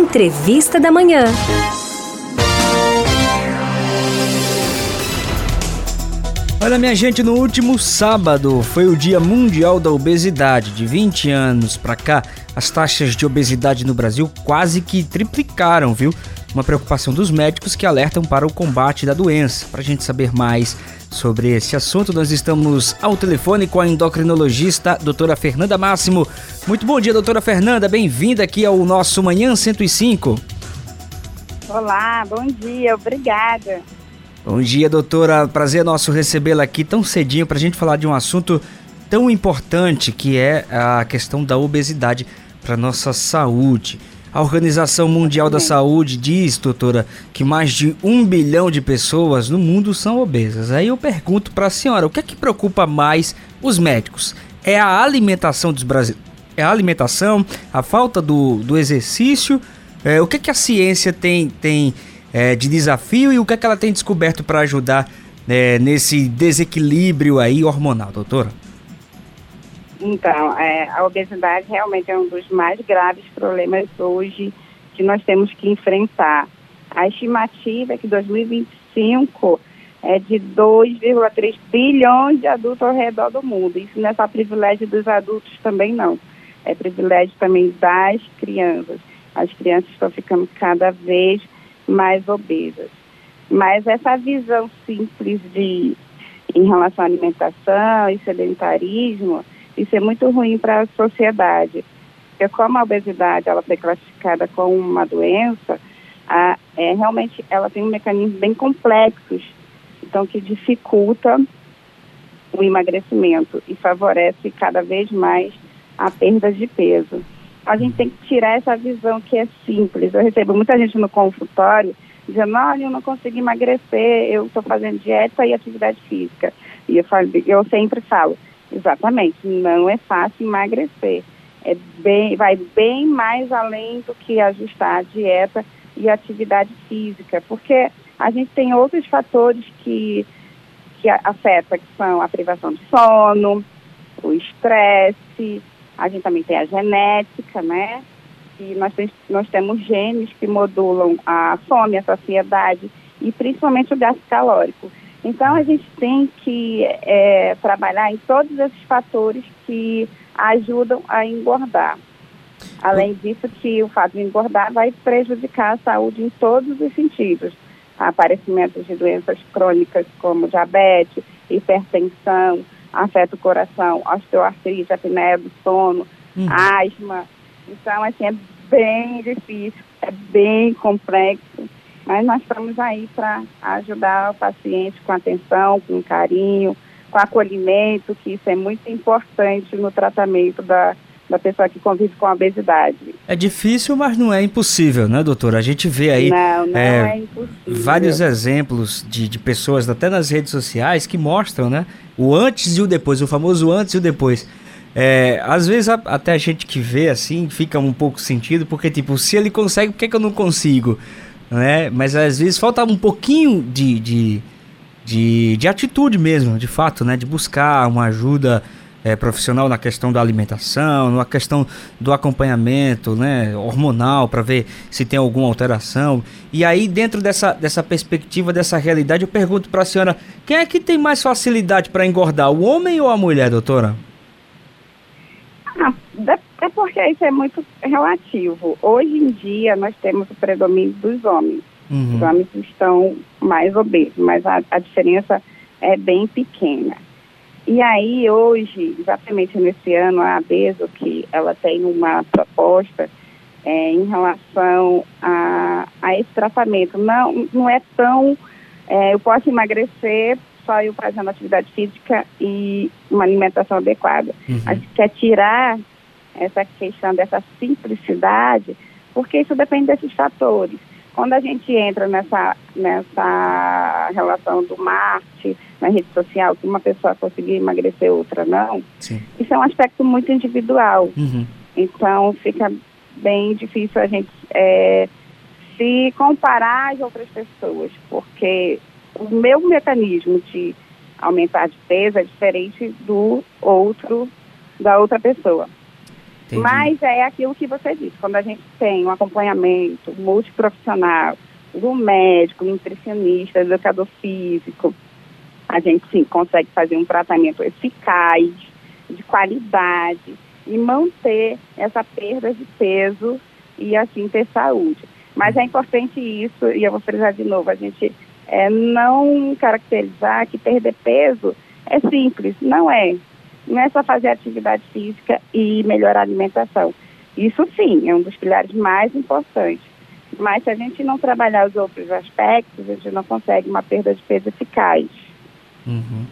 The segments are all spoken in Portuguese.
Entrevista da Manhã. Olha, minha gente, no último sábado foi o Dia Mundial da Obesidade. De 20 anos para cá, as taxas de obesidade no Brasil quase que triplicaram, viu? Uma preocupação dos médicos que alertam para o combate da doença. Para a gente saber mais sobre esse assunto, nós estamos ao telefone com a endocrinologista doutora Fernanda Máximo. Muito bom dia, doutora Fernanda. Bem-vinda aqui ao nosso Manhã 105. Olá, bom dia, obrigada. Bom dia, doutora. Prazer nosso recebê-la aqui tão cedinho para a gente falar de um assunto tão importante que é a questão da obesidade para nossa saúde. A Organização Mundial da Saúde diz, doutora, que mais de um bilhão de pessoas no mundo são obesas. Aí eu pergunto para a senhora, o que é que preocupa mais os médicos? É a alimentação dos brasileiros? É a alimentação, a falta do, do exercício? É, o que é que a ciência tem, tem é, de desafio e o que, é que ela tem descoberto para ajudar é, nesse desequilíbrio aí hormonal, doutora? Então, é, a obesidade realmente é um dos mais graves problemas hoje que nós temos que enfrentar. A estimativa é que 2025 é de 2,3 bilhões de adultos ao redor do mundo. Isso não é só privilégio dos adultos também não. É privilégio também das crianças. As crianças estão ficando cada vez mais obesas. Mas essa visão simples de em relação à alimentação e sedentarismo, isso é muito ruim para a sociedade. Porque como a obesidade ela foi classificada como uma doença, a, é, realmente ela tem um mecanismo bem complexos, então que dificulta o emagrecimento e favorece cada vez mais a perda de peso a gente tem que tirar essa visão que é simples. Eu recebo muita gente no consultório dizendo, olha, eu não consigo emagrecer, eu estou fazendo dieta e atividade física. E eu, falo, eu sempre falo, exatamente, não é fácil emagrecer. É bem, vai bem mais além do que ajustar a dieta e a atividade física, porque a gente tem outros fatores que, que afetam, que são a privação de sono, o estresse, a gente também tem a genética, né? E nós, tem, nós temos genes que modulam a fome, a saciedade e principalmente o gasto calórico. Então a gente tem que é, trabalhar em todos esses fatores que ajudam a engordar. Além disso, que o fato de engordar vai prejudicar a saúde em todos os sentidos. Aparecimento de doenças crônicas como diabetes, hipertensão, afeta o coração, osteoartrite, apneia do sono, uhum. asma. Então, assim, é bem difícil, é bem complexo, mas nós estamos aí para ajudar o paciente com atenção, com carinho, com acolhimento, que isso é muito importante no tratamento da, da pessoa que convive com a obesidade. É difícil, mas não é impossível, né, doutora? A gente vê aí não, não é, é vários exemplos de, de pessoas, até nas redes sociais, que mostram, né, o antes e o depois, o famoso antes e o depois. É, às vezes a, até a gente que vê assim fica um pouco sentido, porque tipo, se ele consegue, por que, que eu não consigo? Né? Mas às vezes falta um pouquinho de, de, de, de atitude mesmo, de fato, né? De buscar uma ajuda é, profissional na questão da alimentação, na questão do acompanhamento né, hormonal, para ver se tem alguma alteração. E aí, dentro dessa, dessa perspectiva, dessa realidade, eu pergunto para a senhora: quem é que tem mais facilidade para engordar, o homem ou a mulher, doutora? Ah, porque isso é muito relativo. Hoje em dia, nós temos o predomínio dos homens. Uhum. Os homens estão mais obesos, mas a, a diferença é bem pequena. E aí, hoje, exatamente nesse ano, a ABESO, que ela tem uma proposta é, em relação a, a esse tratamento. Não, não é tão. É, eu posso emagrecer só eu fazendo atividade física e uma alimentação adequada. Uhum. A gente quer tirar essa questão dessa simplicidade, porque isso depende desses fatores. Quando a gente entra nessa, nessa relação do Marte, na rede social, que uma pessoa conseguir emagrecer, outra não, Sim. isso é um aspecto muito individual. Uhum. Então, fica bem difícil a gente é, se comparar às outras pessoas, porque o meu mecanismo de aumentar de peso é diferente do outro, da outra pessoa. Entendi. Mas é aquilo que você disse, quando a gente tem um acompanhamento multiprofissional do médico, nutricionista, educador físico, a gente sim consegue fazer um tratamento eficaz, de qualidade e manter essa perda de peso e assim ter saúde. Mas é importante isso, e eu vou frisar de novo, a gente é, não caracterizar que perder peso é simples, não é. Não é só fazer atividade física e melhorar a alimentação. Isso sim, é um dos pilares mais importantes. Mas se a gente não trabalhar os outros aspectos, a gente não consegue uma perda de peso eficaz. Uhum.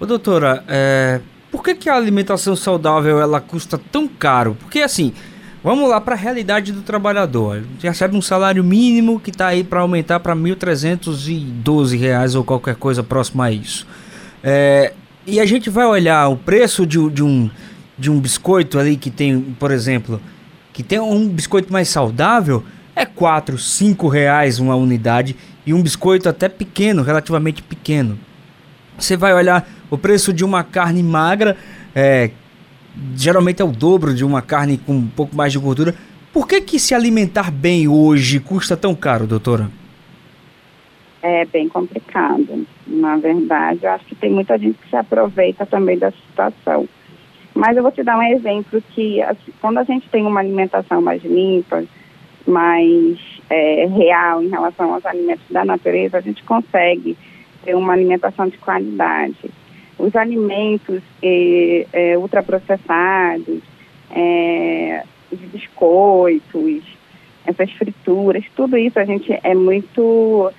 Ô, doutora, é, por que, que a alimentação saudável ela custa tão caro? Porque assim, vamos lá para a realidade do trabalhador. Ele recebe um salário mínimo que está aí para aumentar para R$ 1.312 ou qualquer coisa próxima a isso. É, e a gente vai olhar o preço de, de, um, de um biscoito ali que tem, por exemplo, que tem um biscoito mais saudável, é 4, 5 reais uma unidade e um biscoito até pequeno, relativamente pequeno. Você vai olhar o preço de uma carne magra, é, geralmente é o dobro de uma carne com um pouco mais de gordura. Por que, que se alimentar bem hoje custa tão caro, doutora? É bem complicado. Na verdade, eu acho que tem muita gente que se aproveita também da situação. Mas eu vou te dar um exemplo que assim, quando a gente tem uma alimentação mais limpa, mais é, real em relação aos alimentos da natureza, a gente consegue ter uma alimentação de qualidade. Os alimentos eh, ultraprocessados, os biscoitos, essas frituras, tudo isso a gente é muito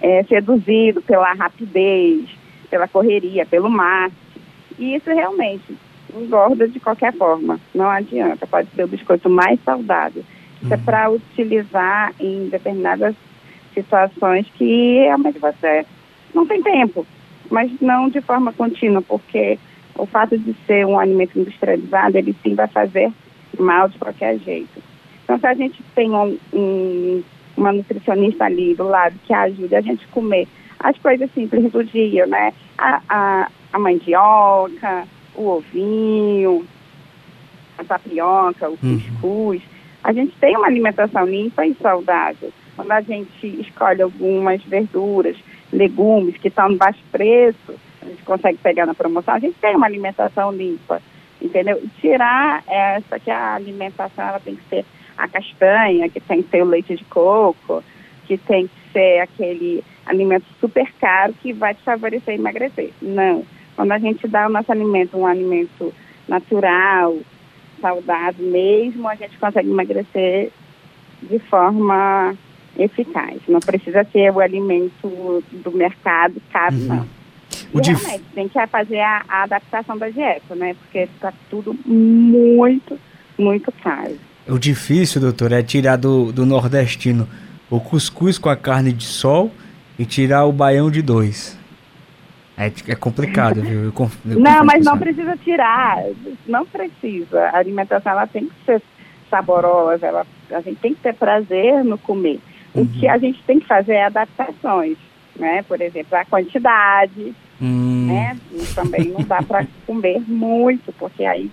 é, seduzido pela rapidez, pela correria, pelo marketing. E isso realmente engorda de qualquer forma, não adianta. Pode ser o biscoito mais saudável. Isso é uhum. para utilizar em determinadas situações que realmente você não tem tempo, mas não de forma contínua, porque o fato de ser um alimento industrializado, ele sim vai fazer mal de qualquer jeito. Então, se a gente tem um, um, uma nutricionista ali do lado que ajude a gente a comer as coisas simples do dia, né? A, a, a mandioca, o ovinho, a tapioca, o uhum. cuscuz. A gente tem uma alimentação limpa e saudável. Quando a gente escolhe algumas verduras, legumes que estão no baixo preço, a gente consegue pegar na promoção, a gente tem uma alimentação limpa, entendeu? Tirar essa que a alimentação ela tem que ser a castanha, que tem que ser o leite de coco, que tem que ser aquele alimento super caro que vai te favorecer emagrecer. Não. Quando a gente dá o nosso alimento um alimento natural, saudável mesmo, a gente consegue emagrecer de forma eficaz. Não precisa ser o alimento do mercado caro, uhum. não. O dif... realmente, tem que fazer a, a, adaptação da dieta, né? Porque está tudo muito, muito caro. O difícil, doutor, é tirar do, do nordestino o cuscuz com a carne de sol e tirar o baião de dois. É, é complicado, viu? Eu, eu não, mas não precisa tirar. Não precisa. A alimentação ela tem que ser saborosa, ela, a gente tem que ter prazer no comer. O que a gente tem que fazer é adaptações, né? Por exemplo, a quantidade, hum. né? E também não dá para comer muito, porque aí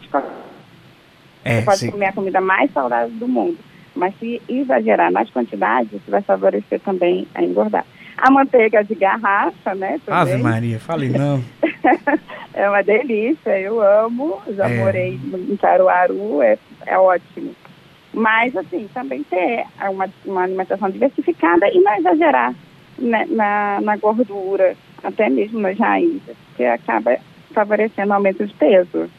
é, você pode sim. comer a comida mais saudável do mundo. Mas se exagerar nas quantidades, isso vai favorecer também a engordar. A manteiga de garrafa, né? Também. Ave Maria, falei não. é uma delícia, eu amo. Já é. morei em Caruaru, é, é ótimo. Mas, assim, também ter uma, uma alimentação diversificada e não exagerar né, na, na gordura, até mesmo nas raízes, que acaba favorecendo o aumento de peso.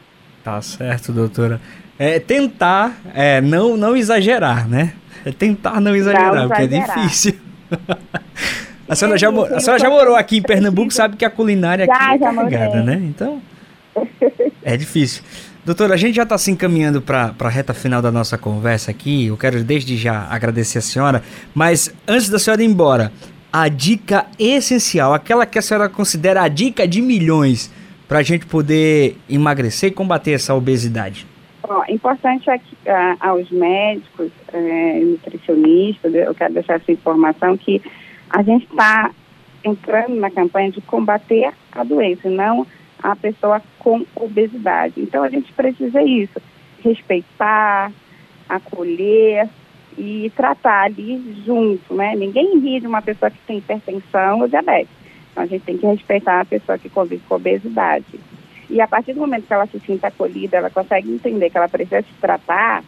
Tá certo, doutora. É tentar é, não, não exagerar, né? É tentar não exagerar, não porque é difícil. a senhora, já, a senhora já morou aqui em Pernambuco, sabe que a culinária aqui já, é carregada, né? Então, é difícil. Doutora, a gente já está se encaminhando para a reta final da nossa conversa aqui. Eu quero desde já agradecer a senhora, mas antes da senhora ir embora, a dica essencial, aquela que a senhora considera a dica de milhões para a gente poder emagrecer e combater essa obesidade. Bom, é importante aqui, uh, aos médicos, uh, nutricionistas, eu quero deixar essa informação que a gente está entrando na campanha de combater a doença, não a pessoa com obesidade. Então a gente precisa isso, respeitar, acolher e tratar ali junto, né? Ninguém ri de uma pessoa que tem hipertensão ou diabetes. Então a gente tem que respeitar a pessoa que convive com obesidade. E a partir do momento que ela se sinta acolhida, ela consegue entender que ela precisa se tratar,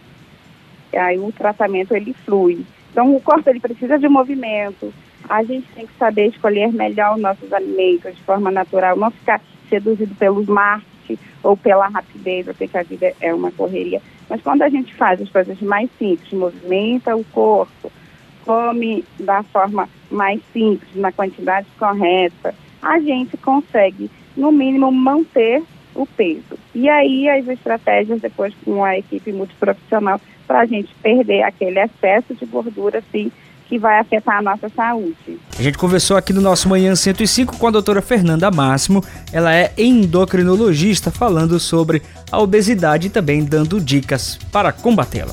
aí o tratamento ele flui. Então o corpo ele precisa de movimento. A gente tem que saber escolher melhor os nossos alimentos de forma natural, não ficar seduzido pelos marketing ou pela rapidez, sei que a vida é uma correria. Mas quando a gente faz as coisas mais simples, movimenta o corpo, come da forma mais simples, na quantidade correta, a gente consegue, no mínimo, manter o peso. E aí as estratégias depois com a equipe multiprofissional para a gente perder aquele excesso de gordura, assim, que vai afetar a nossa saúde. A gente conversou aqui no nosso Manhã 105 com a doutora Fernanda Máximo. Ela é endocrinologista falando sobre a obesidade e também dando dicas para combatê-la.